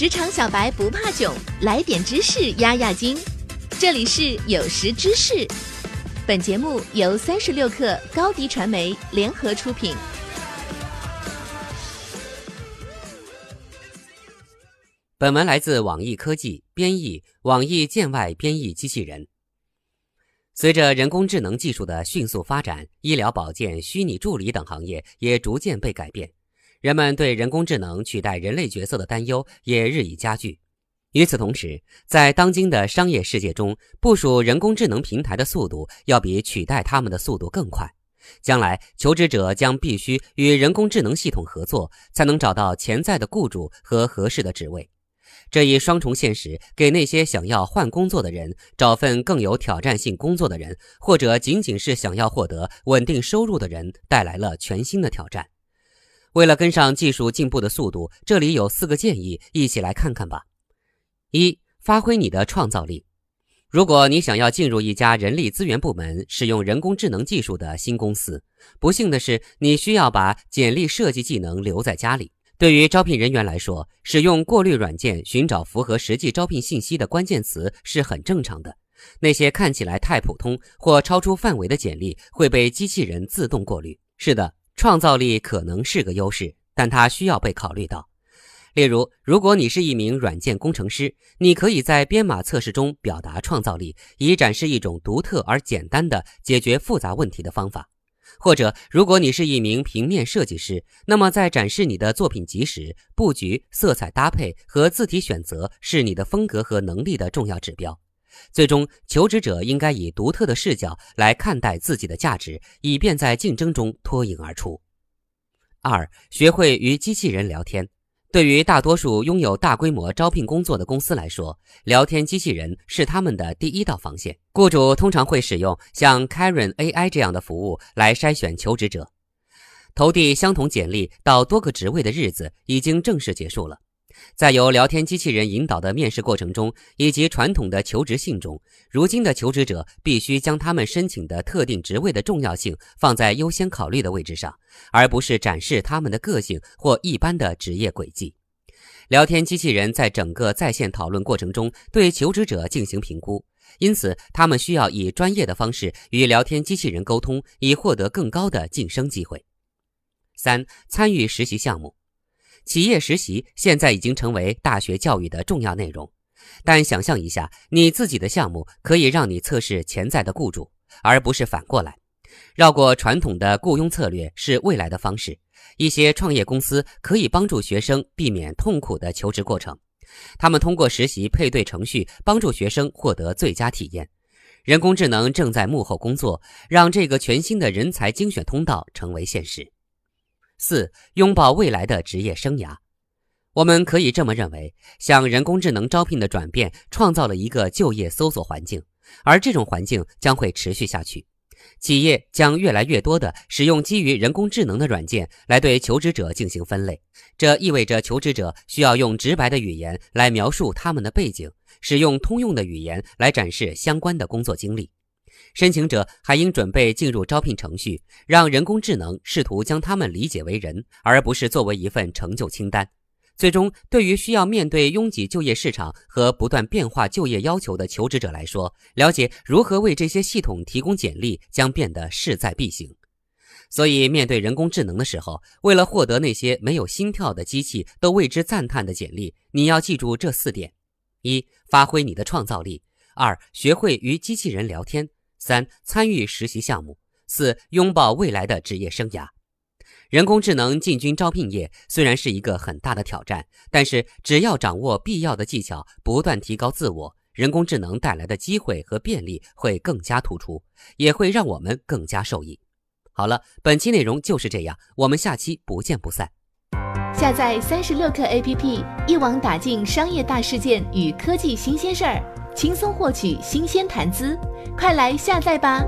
职场小白不怕囧，来点知识压压惊。这里是有识知识，本节目由三十六克高低传媒联合出品。本文来自网易科技，编译网易见外编译机器人。随着人工智能技术的迅速发展，医疗保健、虚拟助理等行业也逐渐被改变。人们对人工智能取代人类角色的担忧也日益加剧。与此同时，在当今的商业世界中，部署人工智能平台的速度要比取代他们的速度更快。将来，求职者将必须与人工智能系统合作，才能找到潜在的雇主和合适的职位。这一双重现实给那些想要换工作的人、找份更有挑战性工作的人，或者仅仅是想要获得稳定收入的人带来了全新的挑战。为了跟上技术进步的速度，这里有四个建议，一起来看看吧。一、发挥你的创造力。如果你想要进入一家人力资源部门使用人工智能技术的新公司，不幸的是，你需要把简历设计技能留在家里。对于招聘人员来说，使用过滤软件寻找符合实际招聘信息的关键词是很正常的。那些看起来太普通或超出范围的简历会被机器人自动过滤。是的。创造力可能是个优势，但它需要被考虑到。例如，如果你是一名软件工程师，你可以在编码测试中表达创造力，以展示一种独特而简单的解决复杂问题的方法；或者，如果你是一名平面设计师，那么在展示你的作品集时，布局、色彩搭配和字体选择是你的风格和能力的重要指标。最终，求职者应该以独特的视角来看待自己的价值，以便在竞争中脱颖而出。二、学会与机器人聊天。对于大多数拥有大规模招聘工作的公司来说，聊天机器人是他们的第一道防线。雇主通常会使用像 Karen AI 这样的服务来筛选求职者。投递相同简历到多个职位的日子已经正式结束了。在由聊天机器人引导的面试过程中，以及传统的求职信中，如今的求职者必须将他们申请的特定职位的重要性放在优先考虑的位置上，而不是展示他们的个性或一般的职业轨迹。聊天机器人在整个在线讨论过程中对求职者进行评估，因此他们需要以专业的方式与聊天机器人沟通，以获得更高的晋升机会。三、参与实习项目。企业实习现在已经成为大学教育的重要内容，但想象一下，你自己的项目可以让你测试潜在的雇主，而不是反过来。绕过传统的雇佣策略是未来的方式。一些创业公司可以帮助学生避免痛苦的求职过程，他们通过实习配对程序帮助学生获得最佳体验。人工智能正在幕后工作，让这个全新的人才精选通道成为现实。四、拥抱未来的职业生涯。我们可以这么认为：向人工智能招聘的转变创造了一个就业搜索环境，而这种环境将会持续下去。企业将越来越多的使用基于人工智能的软件来对求职者进行分类，这意味着求职者需要用直白的语言来描述他们的背景，使用通用的语言来展示相关的工作经历。申请者还应准备进入招聘程序，让人工智能试图将他们理解为人，而不是作为一份成就清单。最终，对于需要面对拥挤就业市场和不断变化就业要求的求职者来说，了解如何为这些系统提供简历将变得势在必行。所以，面对人工智能的时候，为了获得那些没有心跳的机器都为之赞叹的简历，你要记住这四点：一、发挥你的创造力；二、学会与机器人聊天。三、参与实习项目；四、拥抱未来的职业生涯。人工智能进军招聘业虽然是一个很大的挑战，但是只要掌握必要的技巧，不断提高自我，人工智能带来的机会和便利会更加突出，也会让我们更加受益。好了，本期内容就是这样，我们下期不见不散。下载三十六课 APP，一网打尽商业大事件与科技新鲜事儿。轻松获取新鲜谈资，快来下载吧！